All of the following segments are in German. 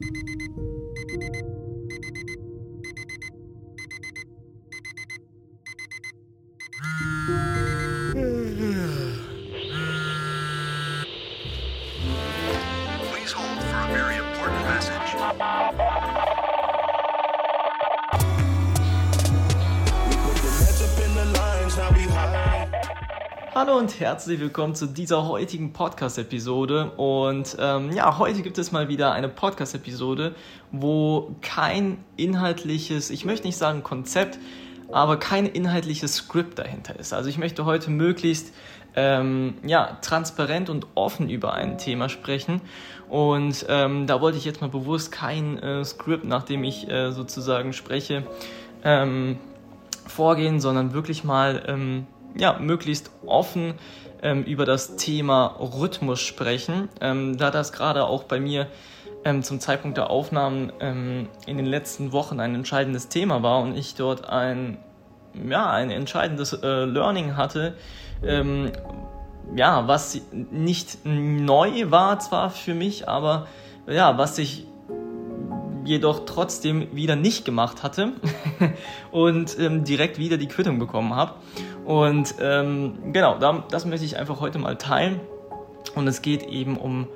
thank you Hallo und herzlich willkommen zu dieser heutigen Podcast-Episode. Und ähm, ja, heute gibt es mal wieder eine Podcast-Episode, wo kein inhaltliches, ich möchte nicht sagen Konzept, aber kein inhaltliches Skript dahinter ist. Also ich möchte heute möglichst ähm, ja, transparent und offen über ein Thema sprechen. Und ähm, da wollte ich jetzt mal bewusst kein äh, Skript, nachdem ich äh, sozusagen spreche, ähm, vorgehen, sondern wirklich mal ähm, ja, möglichst offen ähm, über das Thema Rhythmus sprechen, ähm, da das gerade auch bei mir ähm, zum Zeitpunkt der Aufnahmen ähm, in den letzten Wochen ein entscheidendes Thema war und ich dort ein, ja, ein entscheidendes äh, Learning hatte, ähm, ja, was nicht neu war zwar für mich, aber ja, was sich jedoch trotzdem wieder nicht gemacht hatte und ähm, direkt wieder die Quittung bekommen habe. Und ähm, genau, da, das möchte ich einfach heute mal teilen. Und es geht eben um,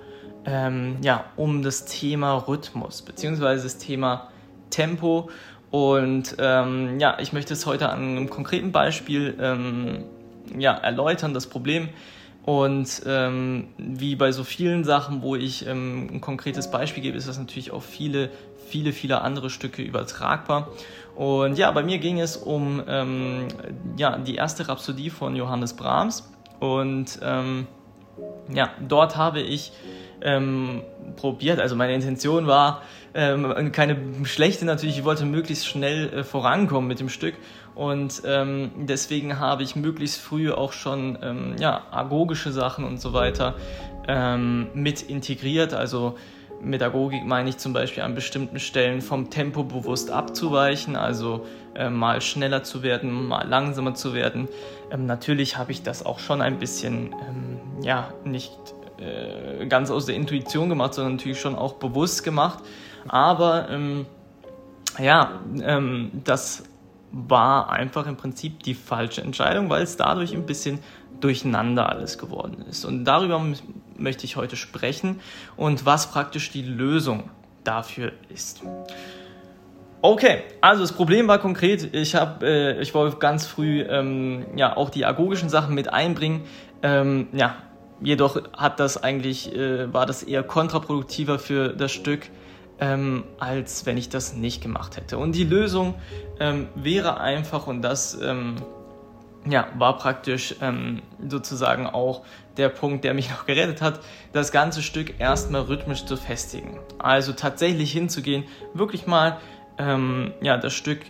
ähm, ja, um das Thema Rhythmus, beziehungsweise das Thema Tempo. Und ähm, ja, ich möchte es heute an einem konkreten Beispiel ähm, ja, erläutern, das Problem. Und ähm, wie bei so vielen Sachen, wo ich ähm, ein konkretes Beispiel gebe, ist das natürlich auf viele, viele, viele andere Stücke übertragbar. Und ja, bei mir ging es um ähm, ja, die erste Rhapsodie von Johannes Brahms. Und ähm, ja, dort habe ich ähm, probiert, also meine Intention war ähm, keine schlechte natürlich, ich wollte möglichst schnell äh, vorankommen mit dem Stück. Und ähm, deswegen habe ich möglichst früh auch schon ähm, ja, agogische Sachen und so weiter ähm, mit integriert, also mit Agogik meine ich zum Beispiel an bestimmten Stellen vom Tempo bewusst abzuweichen, also äh, mal schneller zu werden, mal langsamer zu werden. Ähm, natürlich habe ich das auch schon ein bisschen, ähm, ja, nicht äh, ganz aus der Intuition gemacht, sondern natürlich schon auch bewusst gemacht. Aber ähm, ja, ähm, das war einfach im Prinzip die falsche Entscheidung, weil es dadurch ein bisschen durcheinander alles geworden ist. Und darüber möchte ich heute sprechen und was praktisch die Lösung dafür ist. Okay, also das Problem war konkret, ich habe, äh, ich wollte ganz früh ähm, ja auch die agogischen Sachen mit einbringen. Ähm, ja, jedoch hat das eigentlich äh, war das eher kontraproduktiver für das Stück, ähm, als wenn ich das nicht gemacht hätte. Und die Lösung ähm, wäre einfach und das ähm, ja, war praktisch ähm, sozusagen auch der Punkt, der mich noch gerettet hat, das ganze Stück erstmal rhythmisch zu festigen. Also tatsächlich hinzugehen, wirklich mal ähm, ja, das Stück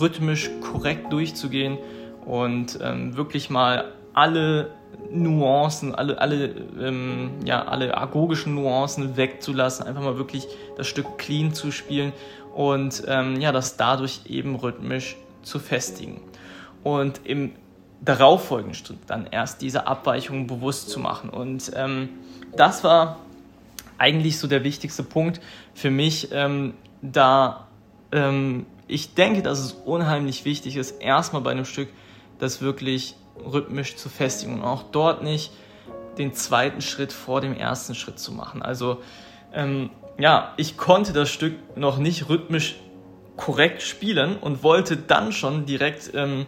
rhythmisch korrekt durchzugehen und ähm, wirklich mal alle Nuancen, alle, alle, ähm, ja, alle agogischen Nuancen wegzulassen, einfach mal wirklich das Stück clean zu spielen und ähm, ja, das dadurch eben rhythmisch zu festigen. Und im darauffolgenden Stück dann erst diese Abweichungen bewusst zu machen. Und ähm, das war eigentlich so der wichtigste Punkt für mich, ähm, da ähm, ich denke, dass es unheimlich wichtig ist, erstmal bei einem Stück das wirklich rhythmisch zu festigen und auch dort nicht den zweiten Schritt vor dem ersten Schritt zu machen. Also ähm, ja, ich konnte das Stück noch nicht rhythmisch korrekt spielen und wollte dann schon direkt ähm,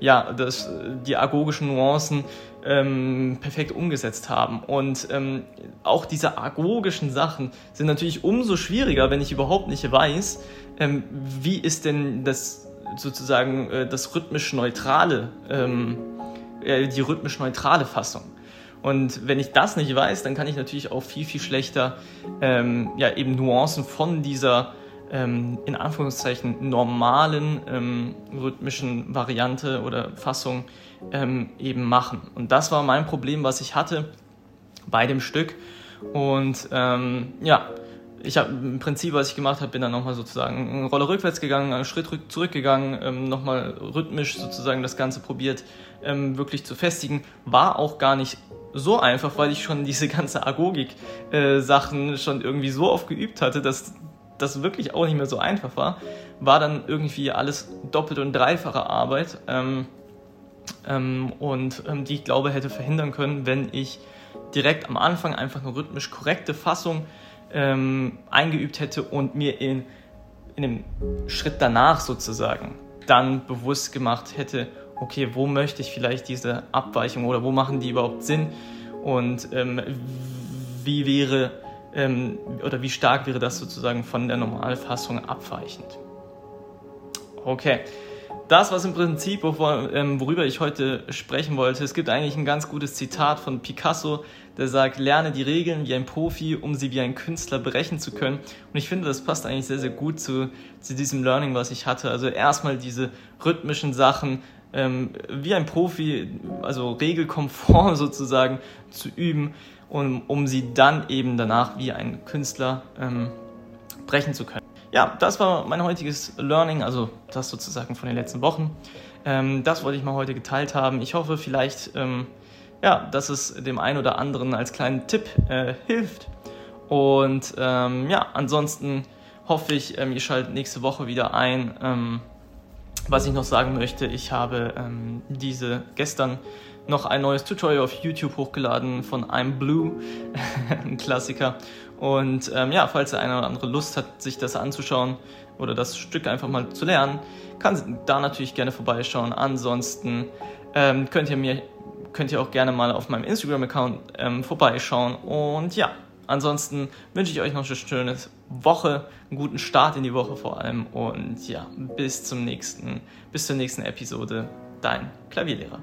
ja, das, die agogischen Nuancen ähm, perfekt umgesetzt haben. Und ähm, auch diese agogischen Sachen sind natürlich umso schwieriger, wenn ich überhaupt nicht weiß, ähm, wie ist denn das sozusagen äh, das rhythmisch neutrale, ähm, äh, die rhythmisch neutrale Fassung. Und wenn ich das nicht weiß, dann kann ich natürlich auch viel, viel schlechter ähm, ja, eben Nuancen von dieser ähm, in Anführungszeichen normalen ähm, rhythmischen Variante oder Fassung ähm, eben machen. Und das war mein Problem, was ich hatte bei dem Stück. Und ähm, ja, ich habe im Prinzip, was ich gemacht habe, bin dann nochmal sozusagen eine Rolle rückwärts gegangen, einen Schritt zurückgegangen, ähm, nochmal rhythmisch sozusagen das Ganze probiert ähm, wirklich zu festigen. War auch gar nicht so einfach, weil ich schon diese ganze Agogik-Sachen äh, schon irgendwie so oft geübt hatte, dass das wirklich auch nicht mehr so einfach war, war dann irgendwie alles doppelt und dreifache Arbeit ähm, ähm, und ähm, die ich glaube hätte verhindern können, wenn ich direkt am Anfang einfach eine rhythmisch korrekte Fassung ähm, eingeübt hätte und mir in, in dem Schritt danach sozusagen dann bewusst gemacht hätte, okay, wo möchte ich vielleicht diese Abweichung oder wo machen die überhaupt Sinn und ähm, wie wäre ähm, oder wie stark wäre das sozusagen von der Normalfassung abweichend. Okay, das was im Prinzip, ähm, worüber ich heute sprechen wollte. Es gibt eigentlich ein ganz gutes Zitat von Picasso, der sagt, lerne die Regeln wie ein Profi, um sie wie ein Künstler brechen zu können. Und ich finde, das passt eigentlich sehr, sehr gut zu, zu diesem Learning, was ich hatte. Also erstmal diese rhythmischen Sachen, ähm, wie ein Profi, also regelkonform sozusagen zu üben, um, um sie dann eben danach wie ein Künstler ähm, brechen zu können. Ja, das war mein heutiges Learning, also das sozusagen von den letzten Wochen. Ähm, das wollte ich mal heute geteilt haben. Ich hoffe vielleicht, ähm, ja, dass es dem einen oder anderen als kleinen Tipp äh, hilft. Und ähm, ja, ansonsten hoffe ich, ähm, ihr schaltet nächste Woche wieder ein. Ähm, was ich noch sagen möchte, ich habe ähm, diese gestern noch ein neues Tutorial auf YouTube hochgeladen von I'm Blue, ein Klassiker. Und ähm, ja, falls der eine oder andere Lust hat, sich das anzuschauen oder das Stück einfach mal zu lernen, kann da natürlich gerne vorbeischauen. Ansonsten ähm, könnt ihr mir könnt ihr auch gerne mal auf meinem Instagram-Account ähm, vorbeischauen. Und ja, ansonsten wünsche ich euch noch eine schöne Woche, einen guten Start in die Woche vor allem. Und ja, bis zum nächsten, bis zur nächsten Episode. Dein Klavierlehrer.